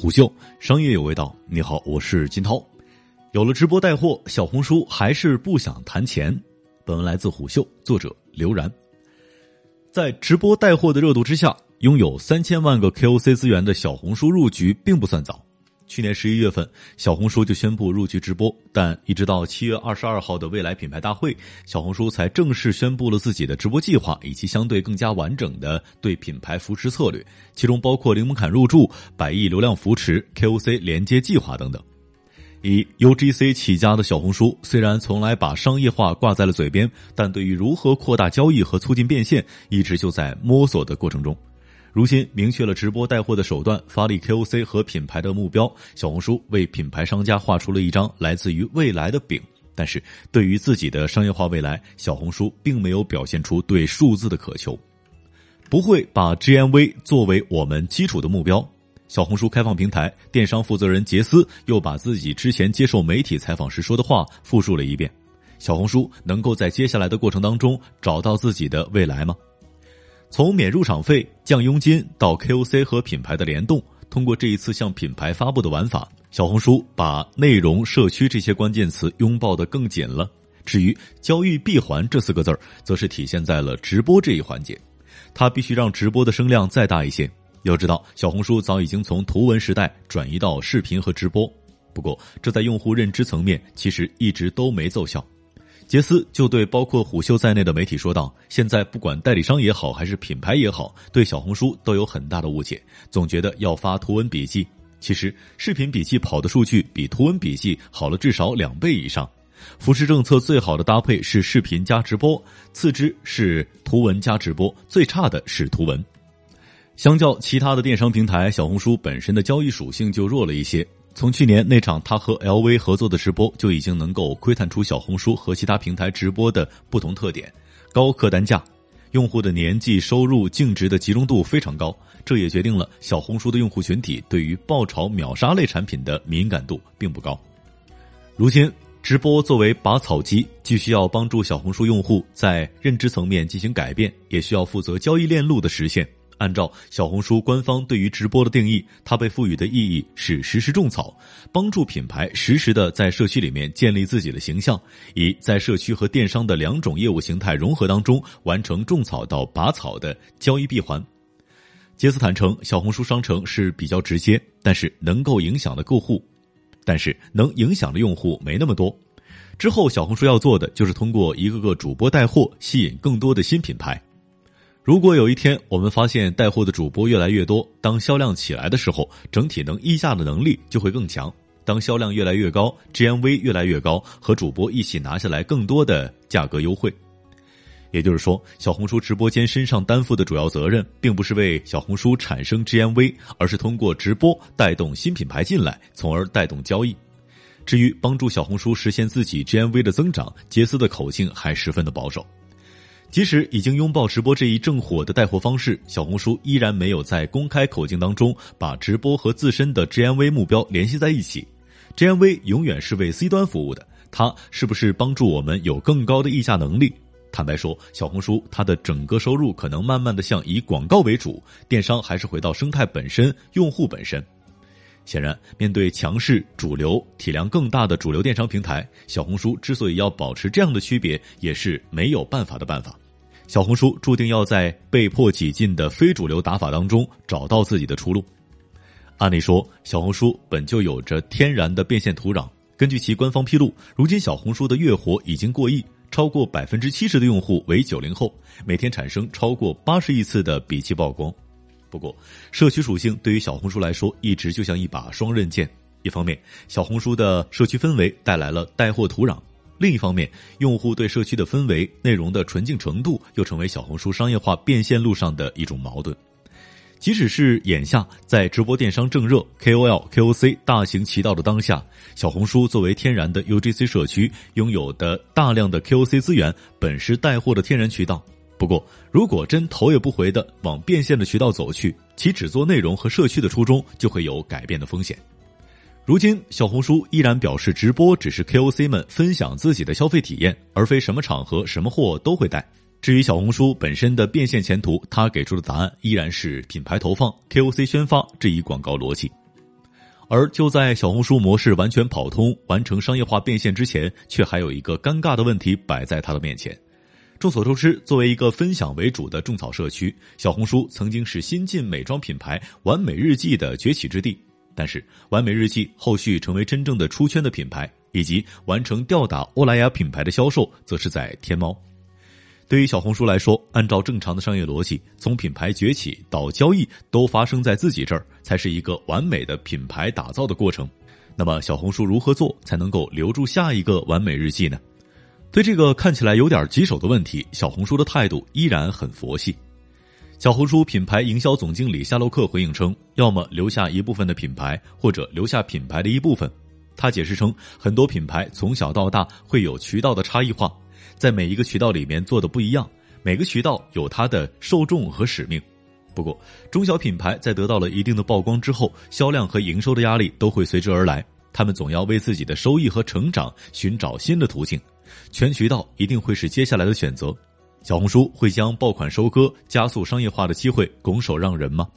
虎嗅商业有味道，你好，我是金涛。有了直播带货，小红书还是不想谈钱。本文来自虎嗅，作者刘然。在直播带货的热度之下，拥有三千万个 KOC 资源的小红书入局并不算早。去年十一月份，小红书就宣布入局直播，但一直到七月二十二号的未来品牌大会，小红书才正式宣布了自己的直播计划以及相对更加完整的对品牌扶持策略，其中包括零门槛入驻、百亿流量扶持、KOC 连接计划等等。以 UGC 起家的小红书，虽然从来把商业化挂在了嘴边，但对于如何扩大交易和促进变现，一直就在摸索的过程中。如今明确了直播带货的手段，发力 KOC 和品牌的目标，小红书为品牌商家画出了一张来自于未来的饼。但是，对于自己的商业化未来，小红书并没有表现出对数字的渴求，不会把 GMV 作为我们基础的目标。小红书开放平台电商负责人杰斯又把自己之前接受媒体采访时说的话复述了一遍：小红书能够在接下来的过程当中找到自己的未来吗？从免入场费、降佣金到 KOC 和品牌的联动，通过这一次向品牌发布的玩法，小红书把内容、社区这些关键词拥抱得更紧了。至于交易闭环这四个字儿，则是体现在了直播这一环节，它必须让直播的声量再大一些。要知道，小红书早已经从图文时代转移到视频和直播，不过这在用户认知层面其实一直都没奏效。杰斯就对包括虎嗅在内的媒体说道：“现在不管代理商也好，还是品牌也好，对小红书都有很大的误解，总觉得要发图文笔记。其实视频笔记跑的数据比图文笔记好了至少两倍以上。扶持政策最好的搭配是视频加直播，次之是图文加直播，最差的是图文。相较其他的电商平台，小红书本身的交易属性就弱了一些。”从去年那场他和 LV 合作的直播，就已经能够窥探出小红书和其他平台直播的不同特点：高客单价，用户的年纪、收入、净值的集中度非常高。这也决定了小红书的用户群体对于爆炒秒杀类产品的敏感度并不高。如今，直播作为拔草机，既需要帮助小红书用户在认知层面进行改变，也需要负责交易链路的实现。按照小红书官方对于直播的定义，它被赋予的意义是实时种草，帮助品牌实时的在社区里面建立自己的形象，以在社区和电商的两种业务形态融合当中完成种草到拔草的交易闭环。杰斯坦诚，小红书商城是比较直接，但是能够影响的客户，但是能影响的用户没那么多。之后，小红书要做的就是通过一个个主播带货，吸引更多的新品牌。如果有一天我们发现带货的主播越来越多，当销量起来的时候，整体能溢价的能力就会更强。当销量越来越高，GMV 越来越高，和主播一起拿下来更多的价格优惠。也就是说，小红书直播间身上担负的主要责任，并不是为小红书产生 GMV，而是通过直播带动新品牌进来，从而带动交易。至于帮助小红书实现自己 GMV 的增长，杰斯的口径还十分的保守。即使已经拥抱直播这一正火的带货方式，小红书依然没有在公开口径当中把直播和自身的 GMV 目标联系在一起。GMV 永远是为 C 端服务的，它是不是帮助我们有更高的议价能力？坦白说，小红书它的整个收入可能慢慢的向以广告为主，电商还是回到生态本身、用户本身。显然，面对强势主流、体量更大的主流电商平台，小红书之所以要保持这样的区别，也是没有办法的办法。小红书注定要在被迫挤进的非主流打法当中找到自己的出路。按理说，小红书本就有着天然的变现土壤。根据其官方披露，如今小红书的月活已经过亿，超过百分之七十的用户为九零后，每天产生超过八十亿次的笔记曝光。不过，社区属性对于小红书来说一直就像一把双刃剑。一方面，小红书的社区氛围带来了带货土壤；另一方面，用户对社区的氛围、内容的纯净程度又成为小红书商业化变现路上的一种矛盾。即使是眼下在直播电商正热、KOL、KOC 大行其道的当下，小红书作为天然的 UGC 社区，拥有的大量的 KOC 资源，本是带货的天然渠道。不过，如果真头也不回的往变现的渠道走去，其只做内容和社区的初衷就会有改变的风险。如今，小红书依然表示，直播只是 KOC 们分享自己的消费体验，而非什么场合、什么货都会带。至于小红书本身的变现前途，他给出的答案依然是品牌投放、KOC 宣发这一广告逻辑。而就在小红书模式完全跑通、完成商业化变现之前，却还有一个尴尬的问题摆在他的面前。众所周知，作为一个分享为主的种草社区，小红书曾经是新晋美妆品牌“完美日记”的崛起之地。但是，完美日记后续成为真正的出圈的品牌，以及完成吊打欧莱雅品牌的销售，则是在天猫。对于小红书来说，按照正常的商业逻辑，从品牌崛起到交易都发生在自己这儿，才是一个完美的品牌打造的过程。那么，小红书如何做才能够留住下一个完美日记呢？对这个看起来有点棘手的问题，小红书的态度依然很佛系。小红书品牌营销总经理夏洛克回应称：“要么留下一部分的品牌，或者留下品牌的一部分。”他解释称，很多品牌从小到大会有渠道的差异化，在每一个渠道里面做的不一样，每个渠道有它的受众和使命。不过，中小品牌在得到了一定的曝光之后，销量和营收的压力都会随之而来，他们总要为自己的收益和成长寻找新的途径。全渠道一定会是接下来的选择，小红书会将爆款收割、加速商业化的机会拱手让人吗？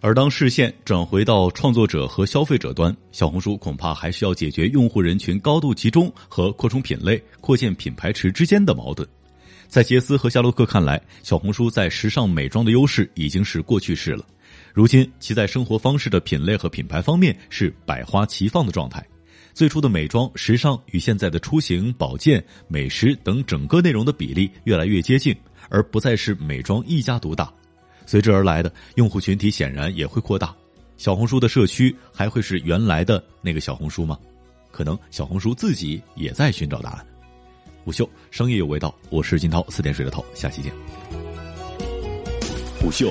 而当视线转回到创作者和消费者端，小红书恐怕还需要解决用户人群高度集中和扩充品类、扩建品牌池之间的矛盾。在杰斯和夏洛克看来，小红书在时尚美妆的优势已经是过去式了，如今其在生活方式的品类和品牌方面是百花齐放的状态。最初的美妆、时尚与现在的出行、保健、美食等整个内容的比例越来越接近，而不再是美妆一家独大。随之而来的用户群体显然也会扩大。小红书的社区还会是原来的那个小红书吗？可能小红书自己也在寻找答案。午休，商业有味道，我是金涛，四点水的涛，下期见。午休。